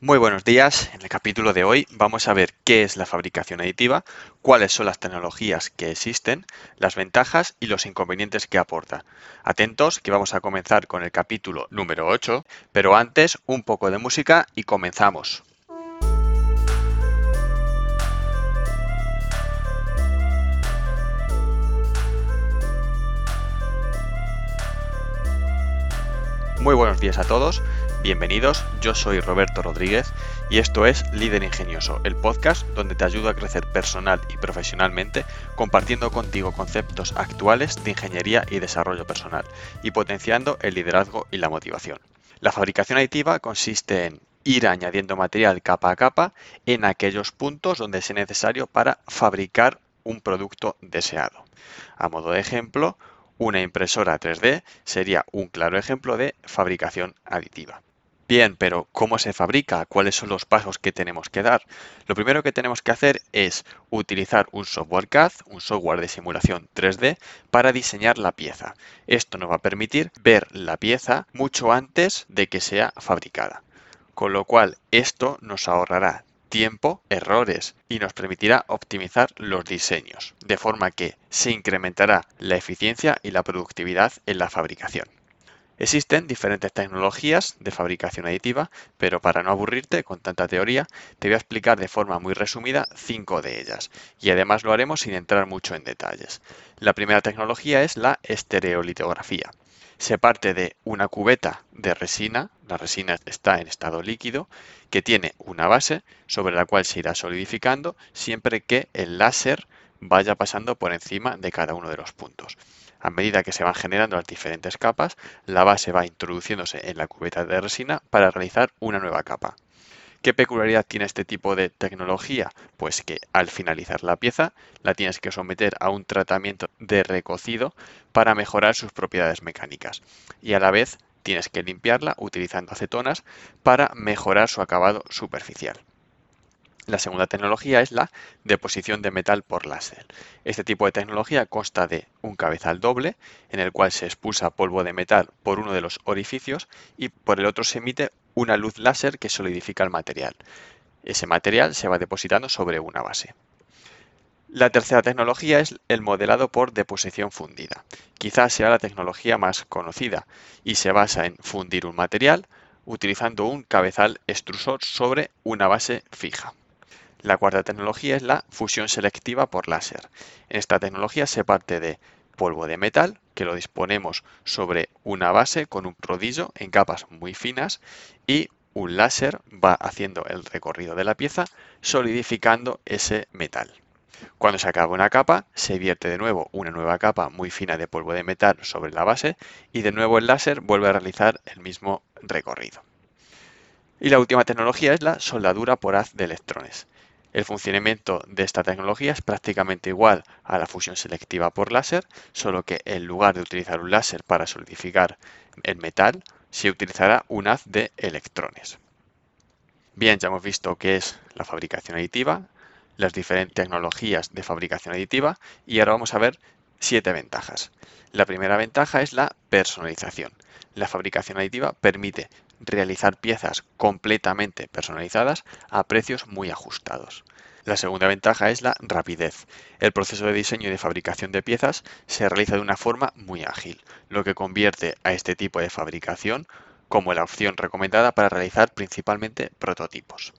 Muy buenos días. En el capítulo de hoy vamos a ver qué es la fabricación aditiva, cuáles son las tecnologías que existen, las ventajas y los inconvenientes que aporta. Atentos que vamos a comenzar con el capítulo número 8, pero antes un poco de música y comenzamos. Muy buenos días a todos. Bienvenidos, yo soy Roberto Rodríguez y esto es Líder Ingenioso, el podcast donde te ayudo a crecer personal y profesionalmente compartiendo contigo conceptos actuales de ingeniería y desarrollo personal y potenciando el liderazgo y la motivación. La fabricación aditiva consiste en ir añadiendo material capa a capa en aquellos puntos donde sea necesario para fabricar un producto deseado. A modo de ejemplo, una impresora 3D sería un claro ejemplo de fabricación aditiva. Bien, pero ¿cómo se fabrica? ¿Cuáles son los pasos que tenemos que dar? Lo primero que tenemos que hacer es utilizar un software CAD, un software de simulación 3D, para diseñar la pieza. Esto nos va a permitir ver la pieza mucho antes de que sea fabricada. Con lo cual, esto nos ahorrará tiempo, errores y nos permitirá optimizar los diseños, de forma que se incrementará la eficiencia y la productividad en la fabricación. Existen diferentes tecnologías de fabricación aditiva, pero para no aburrirte con tanta teoría, te voy a explicar de forma muy resumida cinco de ellas, y además lo haremos sin entrar mucho en detalles. La primera tecnología es la estereolitografía. Se parte de una cubeta de resina, la resina está en estado líquido, que tiene una base sobre la cual se irá solidificando siempre que el láser vaya pasando por encima de cada uno de los puntos. A medida que se van generando las diferentes capas, la base va introduciéndose en la cubeta de resina para realizar una nueva capa. ¿Qué peculiaridad tiene este tipo de tecnología? Pues que al finalizar la pieza la tienes que someter a un tratamiento de recocido para mejorar sus propiedades mecánicas y a la vez tienes que limpiarla utilizando acetonas para mejorar su acabado superficial. La segunda tecnología es la deposición de metal por láser. Este tipo de tecnología consta de un cabezal doble en el cual se expulsa polvo de metal por uno de los orificios y por el otro se emite una luz láser que solidifica el material. Ese material se va depositando sobre una base. La tercera tecnología es el modelado por deposición fundida. Quizás sea la tecnología más conocida y se basa en fundir un material utilizando un cabezal extrusor sobre una base fija. La cuarta tecnología es la fusión selectiva por láser. En esta tecnología se parte de polvo de metal, que lo disponemos sobre una base con un rodillo en capas muy finas y un láser va haciendo el recorrido de la pieza solidificando ese metal. Cuando se acaba una capa, se vierte de nuevo una nueva capa muy fina de polvo de metal sobre la base y de nuevo el láser vuelve a realizar el mismo recorrido. Y la última tecnología es la soldadura por haz de electrones. El funcionamiento de esta tecnología es prácticamente igual a la fusión selectiva por láser, solo que en lugar de utilizar un láser para solidificar el metal, se utilizará un haz de electrones. Bien, ya hemos visto qué es la fabricación aditiva, las diferentes tecnologías de fabricación aditiva y ahora vamos a ver siete ventajas. La primera ventaja es la personalización. La fabricación aditiva permite realizar piezas completamente personalizadas a precios muy ajustados. La segunda ventaja es la rapidez. El proceso de diseño y de fabricación de piezas se realiza de una forma muy ágil, lo que convierte a este tipo de fabricación como la opción recomendada para realizar principalmente prototipos.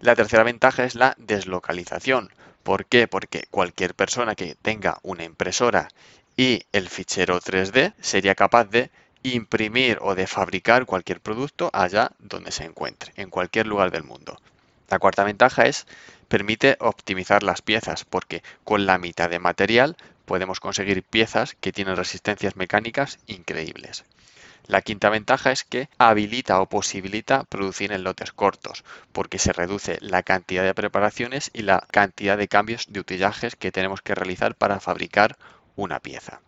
La tercera ventaja es la deslocalización. ¿Por qué? Porque cualquier persona que tenga una impresora y el fichero 3D sería capaz de imprimir o de fabricar cualquier producto allá donde se encuentre, en cualquier lugar del mundo. La cuarta ventaja es permite optimizar las piezas porque con la mitad de material podemos conseguir piezas que tienen resistencias mecánicas increíbles. La quinta ventaja es que habilita o posibilita producir en lotes cortos, porque se reduce la cantidad de preparaciones y la cantidad de cambios de utillajes que tenemos que realizar para fabricar una pieza.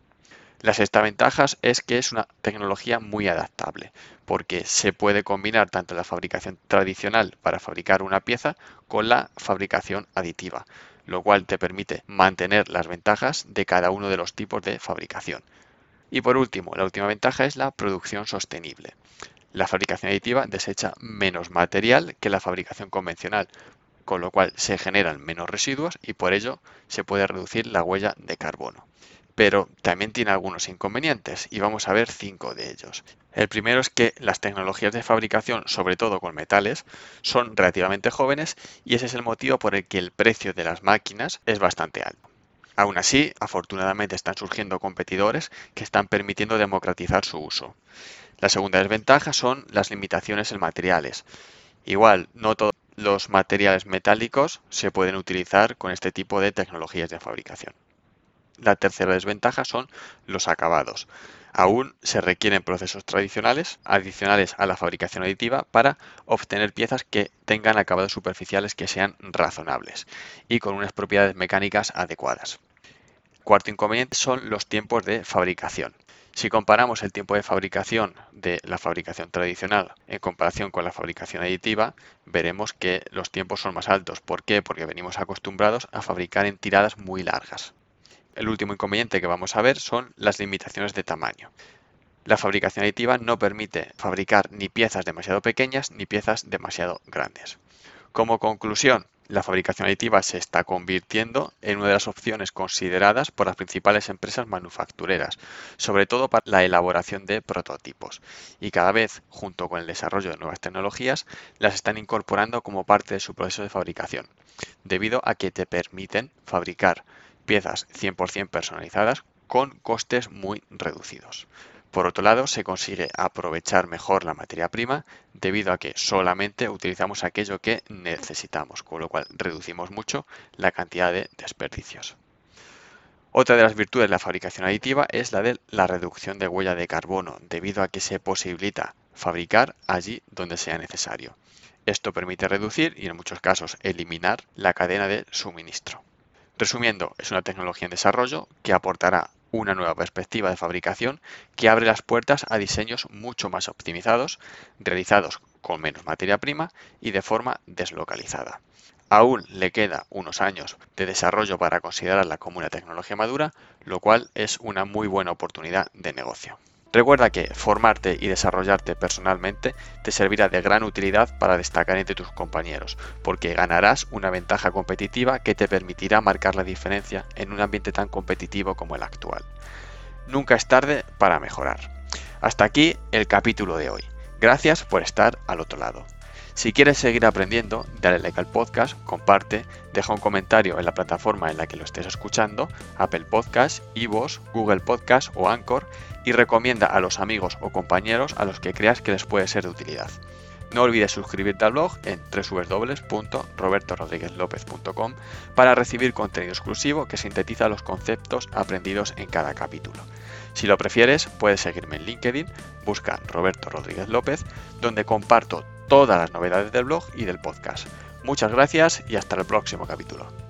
La sexta ventaja es que es una tecnología muy adaptable, porque se puede combinar tanto la fabricación tradicional para fabricar una pieza con la fabricación aditiva, lo cual te permite mantener las ventajas de cada uno de los tipos de fabricación. Y por último, la última ventaja es la producción sostenible. La fabricación aditiva desecha menos material que la fabricación convencional, con lo cual se generan menos residuos y por ello se puede reducir la huella de carbono. Pero también tiene algunos inconvenientes y vamos a ver cinco de ellos. El primero es que las tecnologías de fabricación, sobre todo con metales, son relativamente jóvenes y ese es el motivo por el que el precio de las máquinas es bastante alto. Aún así, afortunadamente están surgiendo competidores que están permitiendo democratizar su uso. La segunda desventaja son las limitaciones en materiales. Igual, no todos los materiales metálicos se pueden utilizar con este tipo de tecnologías de fabricación. La tercera desventaja son los acabados. Aún se requieren procesos tradicionales adicionales a la fabricación aditiva para obtener piezas que tengan acabados superficiales que sean razonables y con unas propiedades mecánicas adecuadas. Cuarto inconveniente son los tiempos de fabricación. Si comparamos el tiempo de fabricación de la fabricación tradicional en comparación con la fabricación aditiva, veremos que los tiempos son más altos. ¿Por qué? Porque venimos acostumbrados a fabricar en tiradas muy largas. El último inconveniente que vamos a ver son las limitaciones de tamaño. La fabricación aditiva no permite fabricar ni piezas demasiado pequeñas ni piezas demasiado grandes. Como conclusión, la fabricación aditiva se está convirtiendo en una de las opciones consideradas por las principales empresas manufactureras, sobre todo para la elaboración de prototipos. Y cada vez, junto con el desarrollo de nuevas tecnologías, las están incorporando como parte de su proceso de fabricación, debido a que te permiten fabricar piezas 100% personalizadas con costes muy reducidos. Por otro lado, se consigue aprovechar mejor la materia prima debido a que solamente utilizamos aquello que necesitamos, con lo cual reducimos mucho la cantidad de desperdicios. Otra de las virtudes de la fabricación aditiva es la de la reducción de huella de carbono, debido a que se posibilita fabricar allí donde sea necesario. Esto permite reducir y en muchos casos eliminar la cadena de suministro. Resumiendo, es una tecnología en desarrollo que aportará una nueva perspectiva de fabricación que abre las puertas a diseños mucho más optimizados, realizados con menos materia prima y de forma deslocalizada. Aún le queda unos años de desarrollo para considerarla como una tecnología madura, lo cual es una muy buena oportunidad de negocio. Recuerda que formarte y desarrollarte personalmente te servirá de gran utilidad para destacar entre tus compañeros, porque ganarás una ventaja competitiva que te permitirá marcar la diferencia en un ambiente tan competitivo como el actual. Nunca es tarde para mejorar. Hasta aquí el capítulo de hoy. Gracias por estar al otro lado. Si quieres seguir aprendiendo, dale like al podcast, comparte, deja un comentario en la plataforma en la que lo estés escuchando, Apple Podcast, Ivos, Google Podcast o Anchor, y recomienda a los amigos o compañeros a los que creas que les puede ser de utilidad. No olvides suscribirte al blog en www.robertorodríguezlopez.com para recibir contenido exclusivo que sintetiza los conceptos aprendidos en cada capítulo. Si lo prefieres, puedes seguirme en LinkedIn, busca Roberto Rodríguez López, donde comparto todas las novedades del blog y del podcast. Muchas gracias y hasta el próximo capítulo.